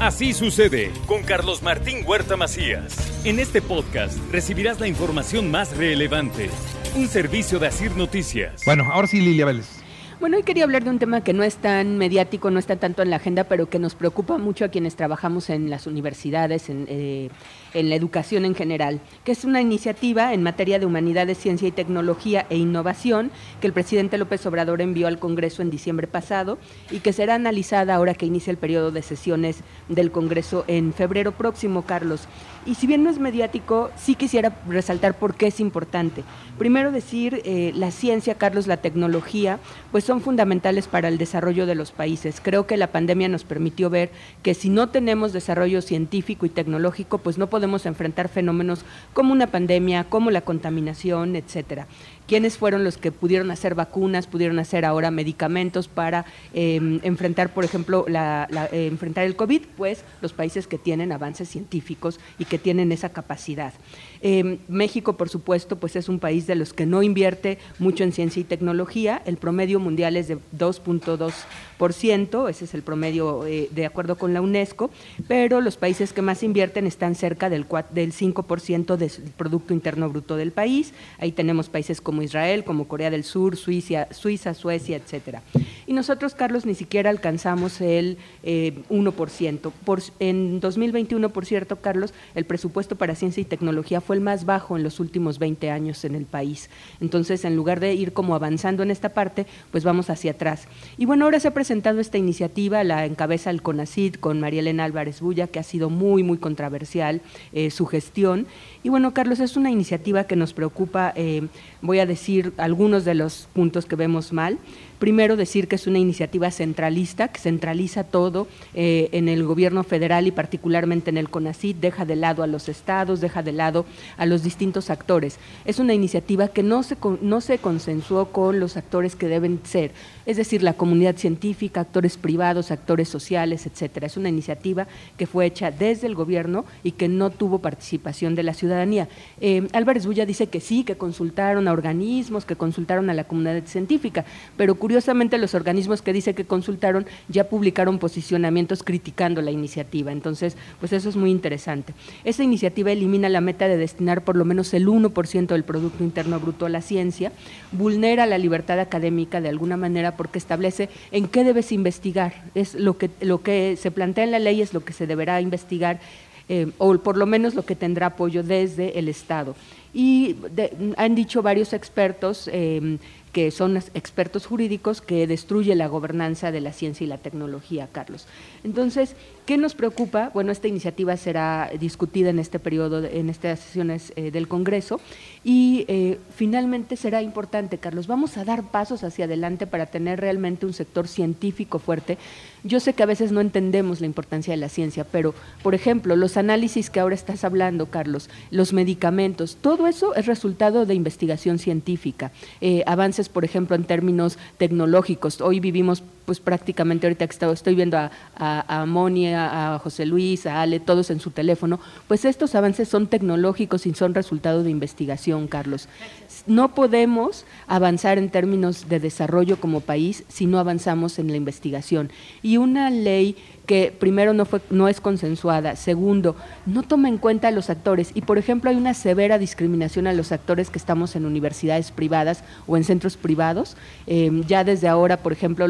Así sucede con Carlos Martín Huerta Macías. En este podcast recibirás la información más relevante. Un servicio de Asir Noticias. Bueno, ahora sí, Lilia Vélez. Bueno, hoy quería hablar de un tema que no es tan mediático, no está tanto en la agenda, pero que nos preocupa mucho a quienes trabajamos en las universidades, en, eh, en la educación en general, que es una iniciativa en materia de humanidades, ciencia y tecnología e innovación que el presidente López Obrador envió al Congreso en diciembre pasado y que será analizada ahora que inicia el periodo de sesiones del Congreso en febrero próximo, Carlos. Y si bien no es mediático, sí quisiera resaltar por qué es importante. Primero decir, eh, la ciencia, Carlos, la tecnología, pues son fundamentales para el desarrollo de los países. Creo que la pandemia nos permitió ver que si no tenemos desarrollo científico y tecnológico, pues no podemos enfrentar fenómenos como una pandemia, como la contaminación, etcétera quiénes fueron los que pudieron hacer vacunas, pudieron hacer ahora medicamentos para em, enfrentar, por ejemplo, eh, enfrentar el COVID, pues los países que tienen avances científicos y que tienen esa capacidad. Em, México, por supuesto, pues es un país de los que no invierte mucho en ciencia y tecnología. El promedio mundial es de 2.2%, ese es el promedio eh, de acuerdo con la UNESCO, pero los países que más invierten están cerca del, del 5% del Producto Interno Bruto del país. Ahí tenemos países como Israel, como Corea del Sur, Suiza, Suiza Suecia, etcétera. Y nosotros, Carlos, ni siquiera alcanzamos el 1%. Eh, por, en 2021, por cierto, Carlos, el presupuesto para ciencia y tecnología fue el más bajo en los últimos 20 años en el país. Entonces, en lugar de ir como avanzando en esta parte, pues vamos hacia atrás. Y bueno, ahora se ha presentado esta iniciativa, la encabeza el CONACID con María Elena Álvarez Bulla, que ha sido muy, muy controversial eh, su gestión. Y bueno, Carlos, es una iniciativa que nos preocupa, eh, voy a decir algunos de los puntos que vemos mal. Primero, decir que es una iniciativa centralista, que centraliza todo eh, en el gobierno federal y particularmente en el CONACID, deja de lado a los estados, deja de lado a los distintos actores. Es una iniciativa que no se, no se consensuó con los actores que deben ser, es decir, la comunidad científica, actores privados, actores sociales, etcétera. Es una iniciativa que fue hecha desde el gobierno y que no tuvo participación de la ciudadanía. Eh, Álvarez Bulla dice que sí, que consultaron a organismos, que consultaron a la comunidad científica, pero curiosamente los organismos que dice que consultaron ya publicaron posicionamientos criticando la iniciativa. Entonces, pues eso es muy interesante. Esa iniciativa elimina la meta de destinar por lo menos el 1% del Producto Interno Bruto a la ciencia, vulnera la libertad académica de alguna manera porque establece en qué debes investigar. Es lo que, lo que se plantea en la ley es lo que se deberá investigar eh, o por lo menos lo que tendrá apoyo desde el Estado. Y han dicho varios expertos eh, que son expertos jurídicos, que destruye la gobernanza de la ciencia y la tecnología, Carlos. Entonces, ¿qué nos preocupa? Bueno, esta iniciativa será discutida en este periodo, en estas sesiones eh, del Congreso, y eh, finalmente será importante, Carlos. Vamos a dar pasos hacia adelante para tener realmente un sector científico fuerte. Yo sé que a veces no entendemos la importancia de la ciencia, pero, por ejemplo, los análisis que ahora estás hablando, Carlos, los medicamentos, todo eso es resultado de investigación científica, eh, avances por ejemplo, en términos tecnológicos. Hoy vivimos, pues prácticamente ahorita que estoy viendo a, a, a Moni, a, José Luis, a Ale, todos en su teléfono, pues estos avances son tecnológicos y son resultado de investigación, Carlos. No podemos avanzar en términos de desarrollo como país si no avanzamos en la investigación. Y una ley que primero no, fue, no es consensuada, segundo, no toma en cuenta a los actores y por ejemplo hay una severa discriminación a los actores que estamos en universidades privadas o en centros privados. Eh, ya desde ahora, por ejemplo,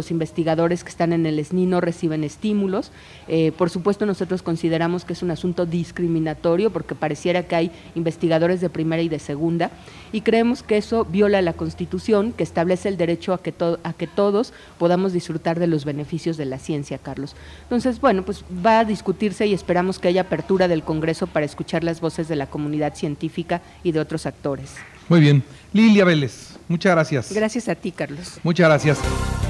los investigadores que están en el SNI no reciben estímulos. Eh, por supuesto, nosotros consideramos que es un asunto discriminatorio porque pareciera que hay investigadores de primera y de segunda y creemos que eso viola la Constitución que establece el derecho a que, a que todos podamos disfrutar de los beneficios de la ciencia, Carlos. Entonces, bueno, pues va a discutirse y esperamos que haya apertura del Congreso para escuchar las voces de la comunidad científica y de otros actores. Muy bien. Lilia Vélez, muchas gracias. Gracias a ti, Carlos. Muchas gracias.